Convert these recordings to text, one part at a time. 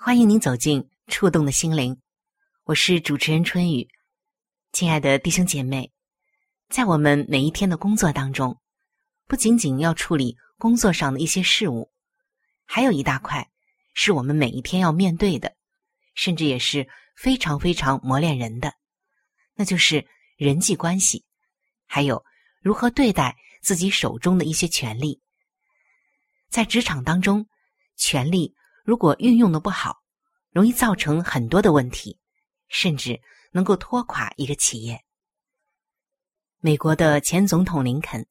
欢迎您走进触动的心灵，我是主持人春雨。亲爱的弟兄姐妹，在我们每一天的工作当中。不仅仅要处理工作上的一些事务，还有一大块是我们每一天要面对的，甚至也是非常非常磨练人的，那就是人际关系，还有如何对待自己手中的一些权利。在职场当中，权力如果运用的不好，容易造成很多的问题，甚至能够拖垮一个企业。美国的前总统林肯。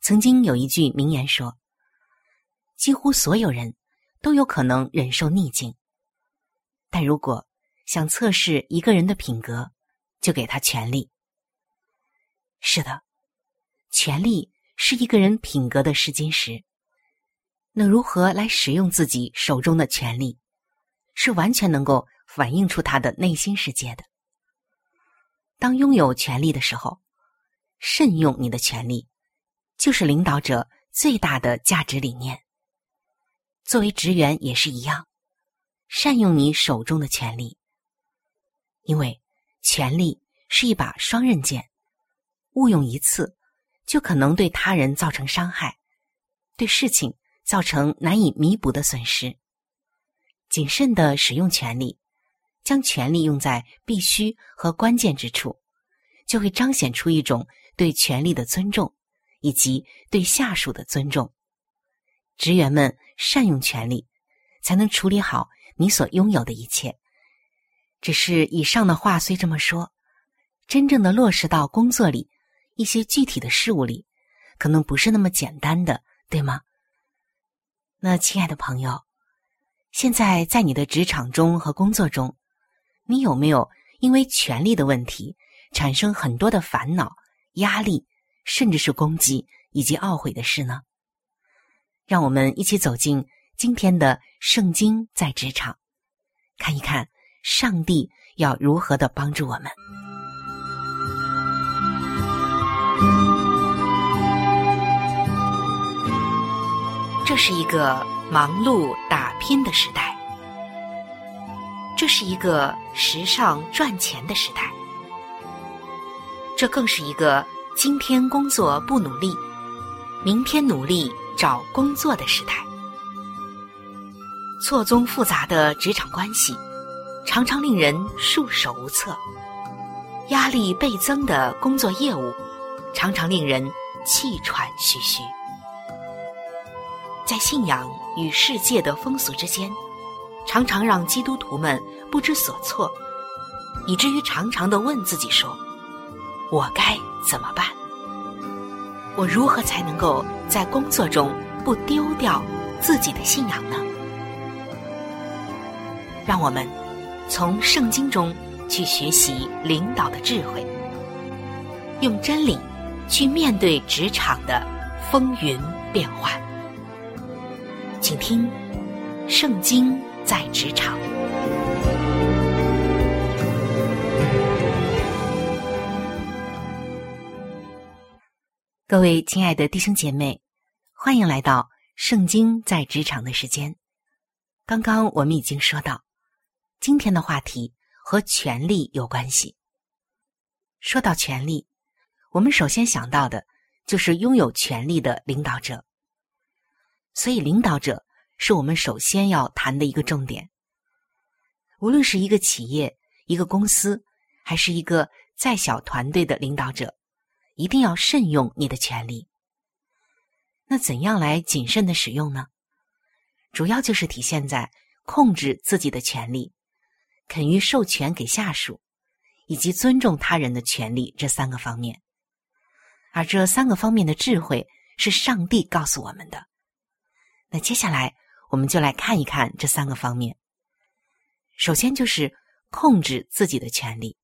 曾经有一句名言说：“几乎所有人都有可能忍受逆境，但如果想测试一个人的品格，就给他权力。”是的，权力是一个人品格的试金石。那如何来使用自己手中的权力，是完全能够反映出他的内心世界的。当拥有权力的时候，慎用你的权力。就是领导者最大的价值理念。作为职员也是一样，善用你手中的权利，因为权力是一把双刃剑，误用一次就可能对他人造成伤害，对事情造成难以弥补的损失。谨慎的使用权力，将权力用在必须和关键之处，就会彰显出一种对权力的尊重。以及对下属的尊重，职员们善用权力，才能处理好你所拥有的一切。只是以上的话虽这么说，真正的落实到工作里，一些具体的事物里，可能不是那么简单的，对吗？那亲爱的朋友，现在在你的职场中和工作中，你有没有因为权力的问题产生很多的烦恼、压力？甚至是攻击以及懊悔的事呢？让我们一起走进今天的圣经，在职场看一看上帝要如何的帮助我们。这是一个忙碌打拼的时代，这是一个时尚赚钱的时代，这更是一个。今天工作不努力，明天努力找工作的时代，错综复杂的职场关系，常常令人束手无策；压力倍增的工作业务，常常令人气喘吁吁。在信仰与世界的风俗之间，常常让基督徒们不知所措，以至于常常的问自己说。我该怎么办？我如何才能够在工作中不丢掉自己的信仰呢？让我们从圣经中去学习领导的智慧，用真理去面对职场的风云变幻。请听圣经在职场。各位亲爱的弟兄姐妹欢迎来到圣经在职场的时间。刚刚我们已经说到今天的话题和权力有关系。说到权力我们首先想到的就是拥有权力的领导者。所以，领导者是我们首先要谈的一个重点。无论是一个企业、一个公司，还是一个再小团队的领导者。一定要慎用你的权利。那怎样来谨慎的使用呢？主要就是体现在控制自己的权利、肯于授权给下属，以及尊重他人的权利这三个方面。而这三个方面的智慧是上帝告诉我们的。那接下来我们就来看一看这三个方面。首先就是控制自己的权利。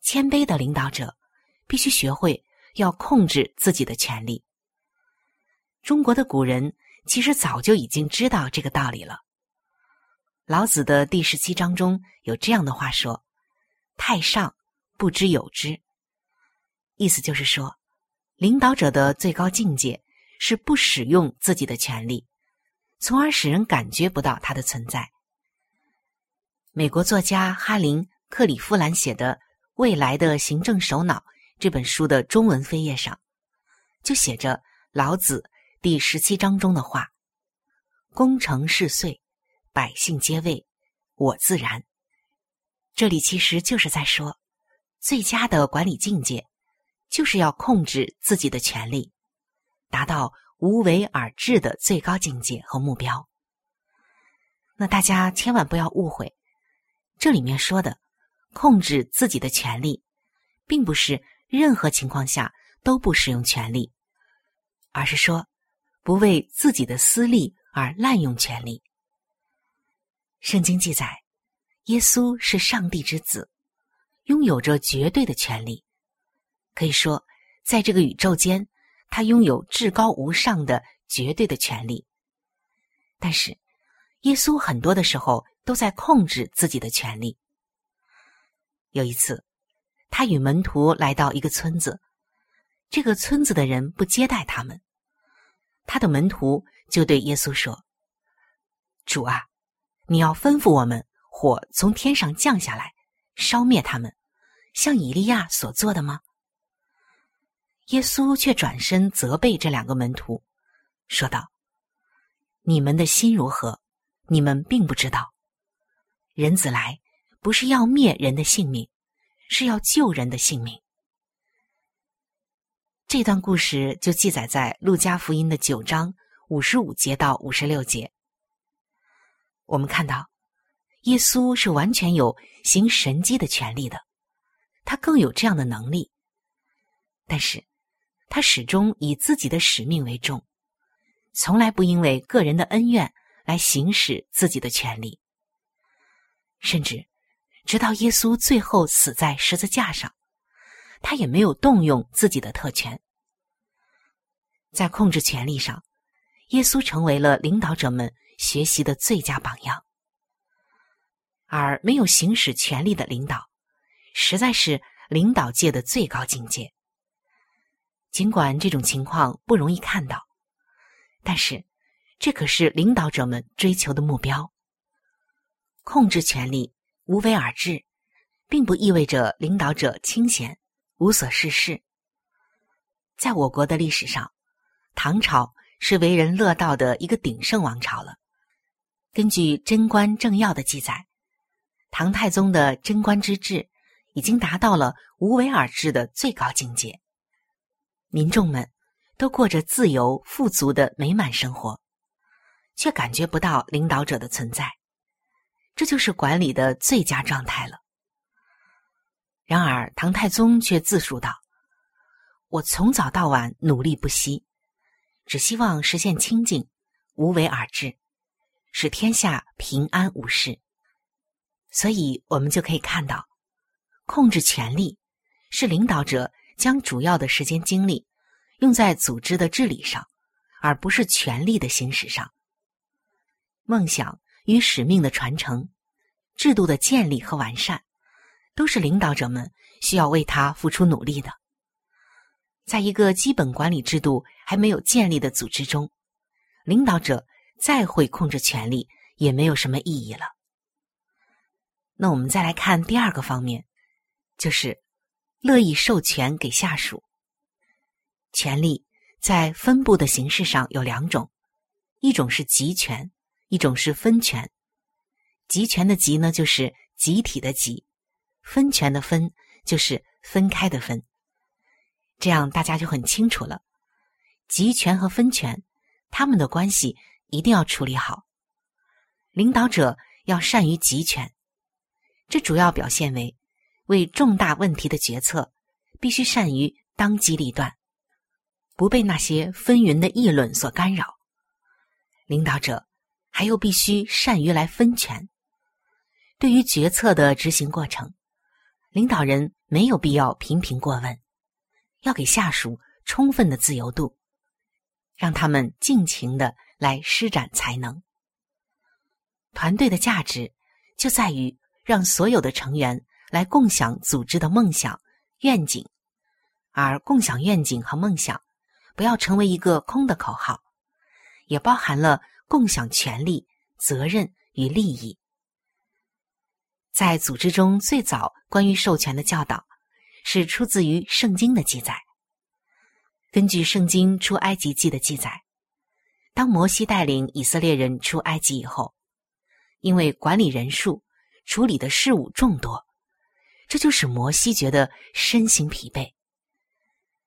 谦卑的领导者。必须学会要控制自己的权利。中国的古人其实早就已经知道这个道理了。老子的第十七章中有这样的话说：“太上不知有之。”意思就是说，领导者的最高境界是不使用自己的权利，从而使人感觉不到它的存在。美国作家哈林·克里夫兰写的《未来的行政首脑》。这本书的中文扉页上，就写着老子第十七章中的话：“功成事遂，百姓皆畏，我自然。”这里其实就是在说，最佳的管理境界，就是要控制自己的权利，达到无为而治的最高境界和目标。那大家千万不要误会，这里面说的控制自己的权利，并不是。任何情况下都不使用权力，而是说不为自己的私利而滥用权力。圣经记载，耶稣是上帝之子，拥有着绝对的权利，可以说，在这个宇宙间，他拥有至高无上的绝对的权利。但是，耶稣很多的时候都在控制自己的权利。有一次。他与门徒来到一个村子，这个村子的人不接待他们。他的门徒就对耶稣说：“主啊，你要吩咐我们火从天上降下来，烧灭他们，像以利亚所做的吗？”耶稣却转身责备这两个门徒，说道：“你们的心如何？你们并不知道。人子来，不是要灭人的性命。”是要救人的性命。这段故事就记载在《路加福音》的九章五十五节到五十六节。我们看到，耶稣是完全有行神迹的权利的，他更有这样的能力。但是，他始终以自己的使命为重，从来不因为个人的恩怨来行使自己的权利，甚至。直到耶稣最后死在十字架上，他也没有动用自己的特权。在控制权力上，耶稣成为了领导者们学习的最佳榜样。而没有行使权力的领导，实在是领导界的最高境界。尽管这种情况不容易看到，但是这可是领导者们追求的目标：控制权力。无为而治，并不意味着领导者清闲、无所事事。在我国的历史上，唐朝是为人乐道的一个鼎盛王朝了。根据《贞观政要》的记载，唐太宗的贞观之治已经达到了无为而治的最高境界，民众们都过着自由富足的美满生活，却感觉不到领导者的存在。这就是管理的最佳状态了。然而，唐太宗却自述道：“我从早到晚努力不息，只希望实现清净、无为而治，使天下平安无事。”所以，我们就可以看到，控制权力是领导者将主要的时间精力用在组织的治理上，而不是权力的行使上。梦想。与使命的传承、制度的建立和完善，都是领导者们需要为他付出努力的。在一个基本管理制度还没有建立的组织中，领导者再会控制权力也没有什么意义了。那我们再来看第二个方面，就是乐意授权给下属。权力在分布的形式上有两种，一种是集权，一种是分权。集权的集呢，就是集体的集；分权的分，就是分开的分。这样大家就很清楚了。集权和分权，他们的关系一定要处理好。领导者要善于集权。这主要表现为，为重大问题的决策，必须善于当机立断，不被那些纷纭的议论所干扰。领导者还又必须善于来分权。对于决策的执行过程，领导人没有必要频频过问，要给下属充分的自由度，让他们尽情的来施展才能。团队的价值就在于。让所有的成员来共享组织的梦想、愿景，而共享愿景和梦想不要成为一个空的口号，也包含了共享权利、责任与利益。在组织中最早关于授权的教导，是出自于圣经的记载。根据圣经出埃及记的记载，当摩西带领以色列人出埃及以后，因为管理人数。处理的事务众多，这就使摩西觉得身心疲惫。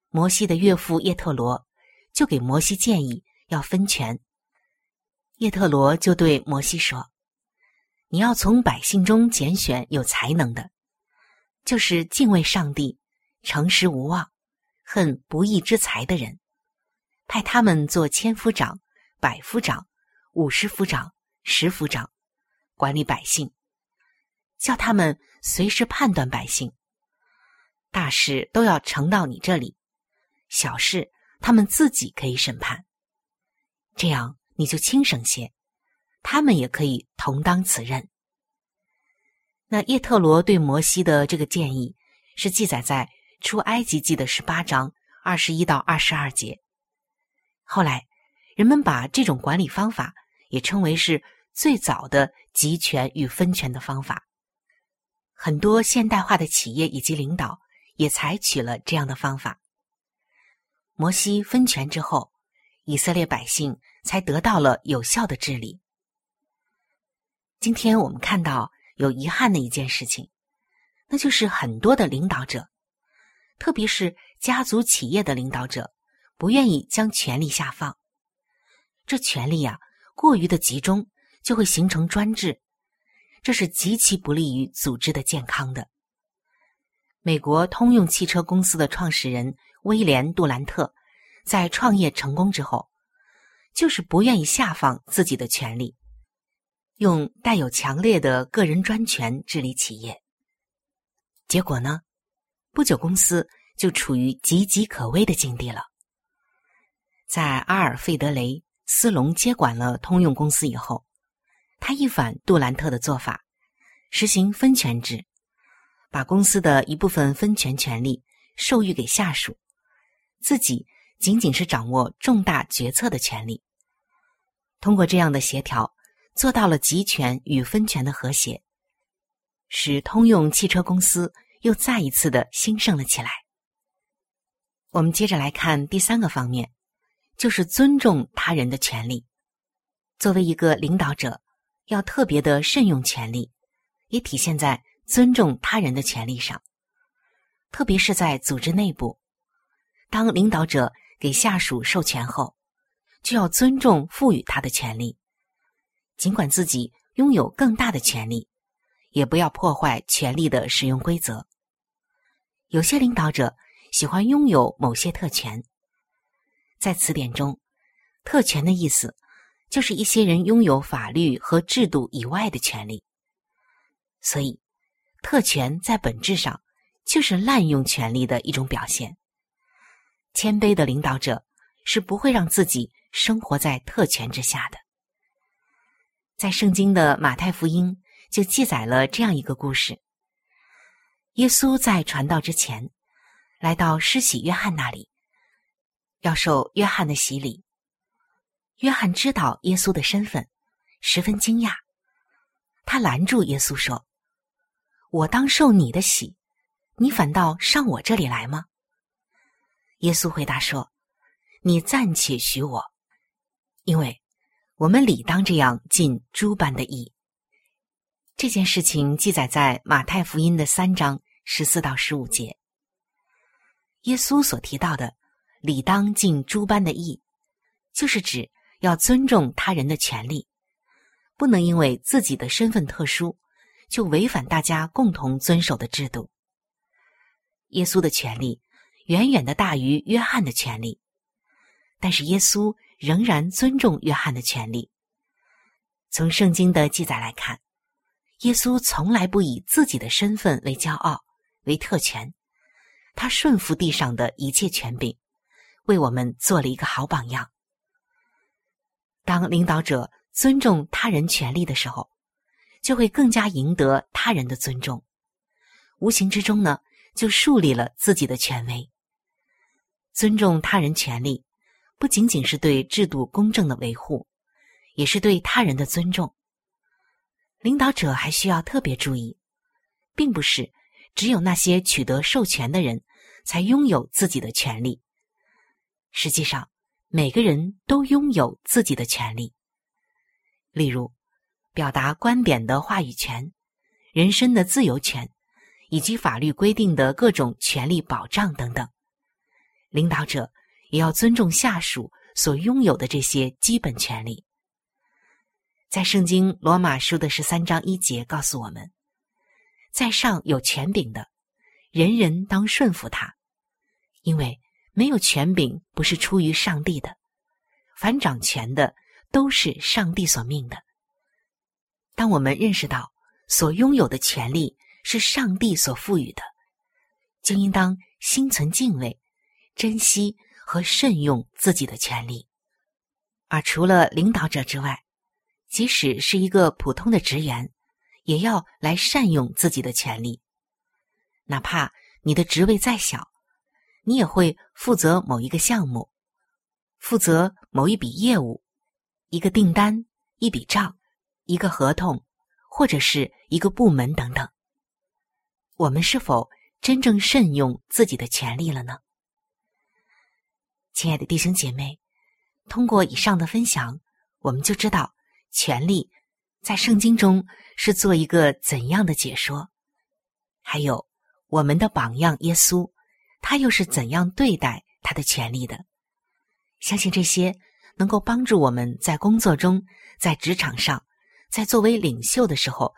摩西的岳父叶特罗就给摩西建议要分权。叶特罗就对摩西说：“你要从百姓中拣选有才能的，就是敬畏上帝、诚实无望、恨不义之财的人，派他们做千夫长、百夫长、五十夫长、十夫长，管理百姓。”叫他们随时判断百姓，大事都要呈到你这里，小事他们自己可以审判，这样你就轻省些，他们也可以同当此任。那叶特罗对摩西的这个建议是记载在出埃及记的十八章二十一到二十二节。后来人们把这种管理方法也称为是最早的集权与分权的方法。很多现代化的企业以及领导也采取了这样的方法。摩西分权之后，以色列百姓才得到了有效的治理。今天我们看到有遗憾的一件事情，那就是很多的领导者，特别是家族企业的领导者，不愿意将权力下放。这权力呀，过于的集中，就会形成专制。这是极其不利于组织的健康的。美国通用汽车公司的创始人威廉·杜兰特，在创业成功之后，就是不愿意下放自己的权利，用带有强烈的个人专权治理企业。结果呢，不久公司就处于岌岌可危的境地了。在阿尔费德·雷斯隆接管了通用公司以后。他一反杜兰特的做法，实行分权制，把公司的一部分分权权利授予给下属，自己仅仅是掌握重大决策的权利。通过这样的协调，做到了集权与分权的和谐，使通用汽车公司又再一次的兴盛了起来。我们接着来看第三个方面，就是尊重他人的权利。作为一个领导者。要特别的慎用权力，也体现在尊重他人的权利上。特别是在组织内部，当领导者给下属授权后，就要尊重赋予他的权利，尽管自己拥有更大的权利，也不要破坏权力的使用规则。有些领导者喜欢拥有某些特权，在词典中，特权的意思。就是一些人拥有法律和制度以外的权利，所以特权在本质上就是滥用权力的一种表现。谦卑的领导者是不会让自己生活在特权之下的。在圣经的马太福音就记载了这样一个故事：耶稣在传道之前，来到施洗约翰那里，要受约翰的洗礼。约翰知道耶稣的身份，十分惊讶。他拦住耶稣说：“我当受你的洗，你反倒上我这里来吗？”耶稣回答说：“你暂且许我，因为我们理当这样尽诸般的义。”这件事情记载在马太福音的三章十四到十五节。耶稣所提到的“理当尽诸般的义”，就是指要尊重他人的权利，不能因为自己的身份特殊，就违反大家共同遵守的制度。耶稣的权利远远的大于约翰的权利，但是耶稣仍然尊重约翰的权利。从圣经的记载来看。耶稣从来不以自己的身份为骄傲、为特权，他顺服地上的一切权柄，为我们做了一个好榜样。当领导者尊重他人权利的时候，就会更加赢得他人的尊重，无形之中呢，就树立了自己的权威。尊重他人权利，不仅仅是对制度公正的维护，也是对他人的尊重。领导者还需要特别注意，并不是只有那些取得授权的人才拥有自己的权利。实际上，每个人都拥有自己的权利，例如表达观点的话语权、人身的自由权，以及法律规定的各种权利保障等等。领导者也要尊重下属所拥有的这些基本权利。在圣经罗马书的十三章一节告诉我们，在上有权柄的，人人当顺服他，因为没有权柄不是出于上帝的，凡掌权的都是上帝所命的。当我们认识到所拥有的权利是上帝所赋予的，就应当心存敬畏，珍惜和慎用自己的权利。而除了领导者之外，即使是一个普通的职员，也要来善用自己的权利。哪怕你的职位再小，你也会负责某一个项目，负责某一笔业务、一个订单、一笔账、一个合同，或者是一个部门等等。我们是否真正慎用自己的权利了呢？亲爱的弟兄姐妹，通过以上的分享，我们就知道。权利在圣经中是做一个怎样的解说？还有我们的榜样耶稣，他又是怎样对待他的权利的？相信这些能够帮助我们在工作中、在职场上、在作为领袖的时候，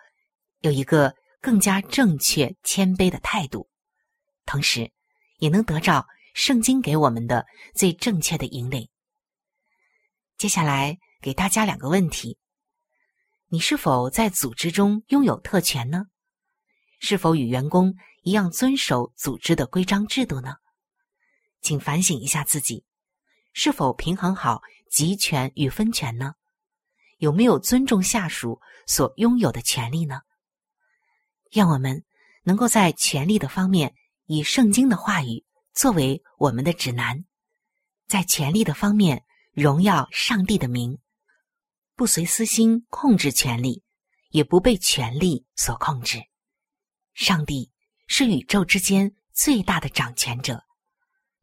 有一个更加正确、谦卑的态度，同时也能得到圣经给我们的最正确的引领。接下来。给大家两个问题：你是否在组织中拥有特权呢？是否与员工一样遵守组织的规章制度呢？请反省一下自己，是否平衡好集权与分权呢？有没有尊重下属所拥有的权利呢？愿我们能够在权力的方面以圣经的话语作为我们的指南，在权力的方面荣耀上帝的名。不随私心控制权力，也不被权力所控制。上帝是宇宙之间最大的掌权者，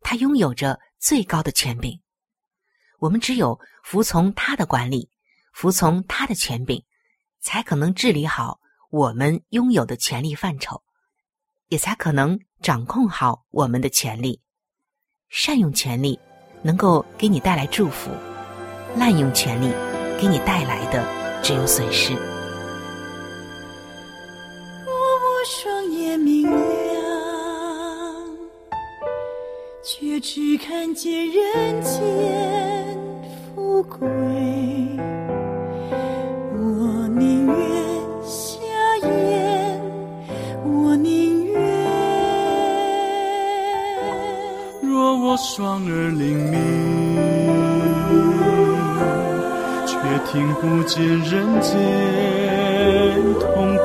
他拥有着最高的权柄。我们只有服从他的管理，服从他的权柄，才可能治理好我们拥有的权力范畴，也才可能掌控好我们的权利。善用权力，能够给你带来祝福；滥用权力。给你带来的只有损失。却只看见人间富贵，我宁愿瞎眼，我宁愿。若我双耳灵敏。却听不见人间痛苦，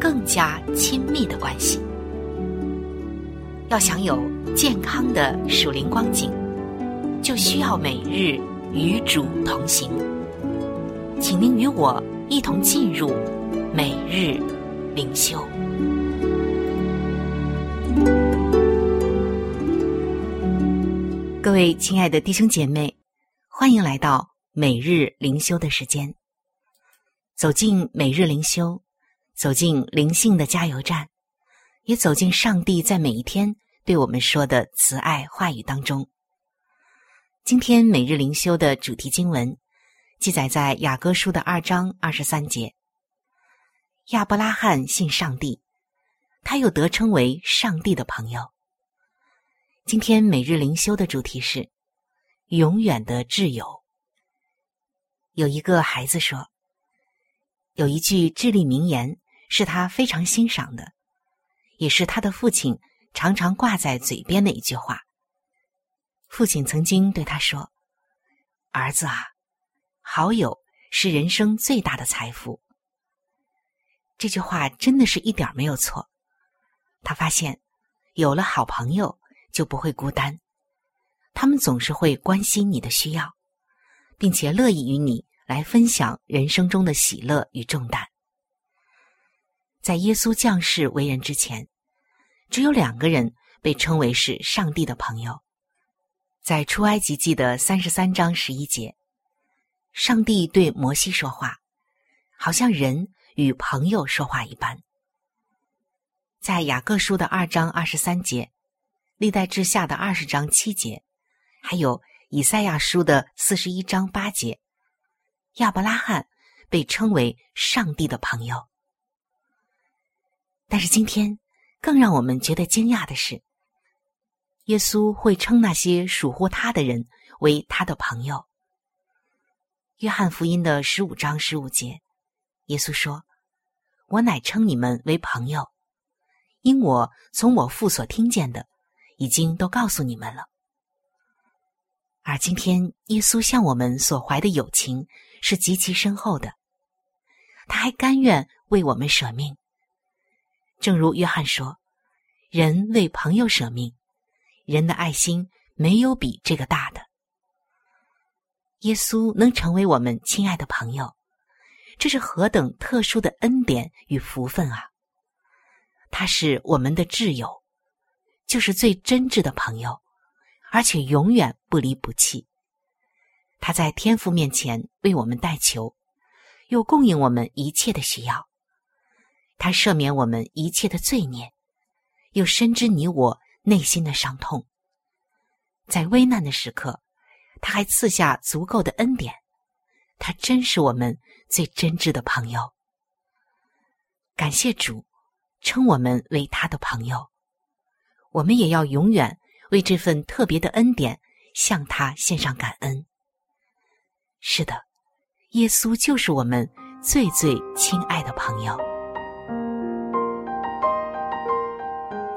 更加亲密的关系。要想有健康的属灵光景，就需要每日与主同行。请您与我一同进入每日灵修。各位亲爱的弟兄姐妹，欢迎来到。每日灵修的时间，走进每日灵修，走进灵性的加油站，也走进上帝在每一天对我们说的慈爱话语当中。今天每日灵修的主题经文记载在雅各书的二章二十三节。亚伯拉罕信上帝，他又得称为上帝的朋友。今天每日灵修的主题是永远的挚友。有一个孩子说：“有一句至理名言是他非常欣赏的，也是他的父亲常常挂在嘴边的一句话。父亲曾经对他说：‘儿子啊，好友是人生最大的财富。’这句话真的是一点没有错。他发现有了好朋友就不会孤单，他们总是会关心你的需要。”并且乐意与你来分享人生中的喜乐与重担。在耶稣降世为人之前，只有两个人被称为是上帝的朋友。在出埃及记的三十三章十一节，上帝对摩西说话，好像人与朋友说话一般。在雅各书的二章二十三节，历代志下的二十章七节，还有。以赛亚书的四十一章八节，亚伯拉罕被称为上帝的朋友。但是今天，更让我们觉得惊讶的是，耶稣会称那些属乎他的人为他的朋友。约翰福音的十五章十五节，耶稣说：“我乃称你们为朋友，因我从我父所听见的，已经都告诉你们了。”而今天，耶稣向我们所怀的友情是极其深厚的，他还甘愿为我们舍命。正如约翰说：“人为朋友舍命，人的爱心没有比这个大的。”耶稣能成为我们亲爱的朋友，这是何等特殊的恩典与福分啊！他是我们的挚友，就是最真挚的朋友。而且永远不离不弃。他在天父面前为我们代求，又供应我们一切的需要。他赦免我们一切的罪孽，又深知你我内心的伤痛。在危难的时刻，他还赐下足够的恩典。他真是我们最真挚的朋友。感谢主，称我们为他的朋友。我们也要永远为这份特别的恩典向他献上感恩。是的，耶稣就是我们最最亲爱的朋友。